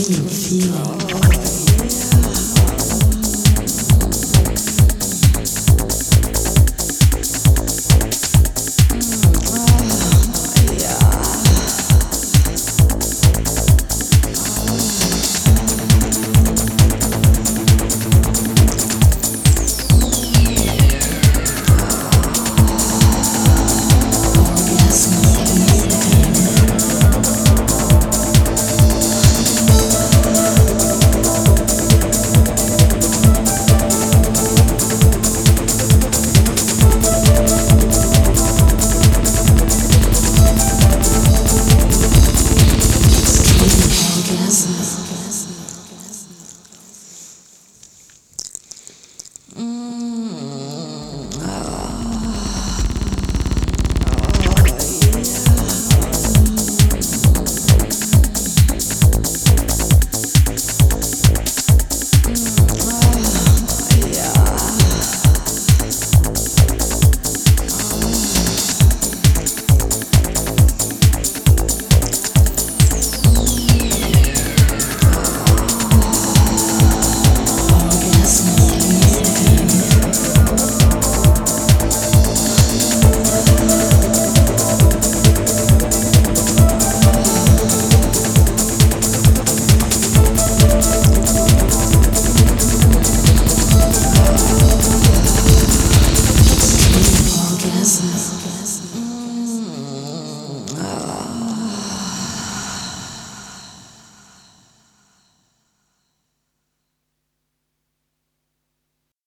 所有积累。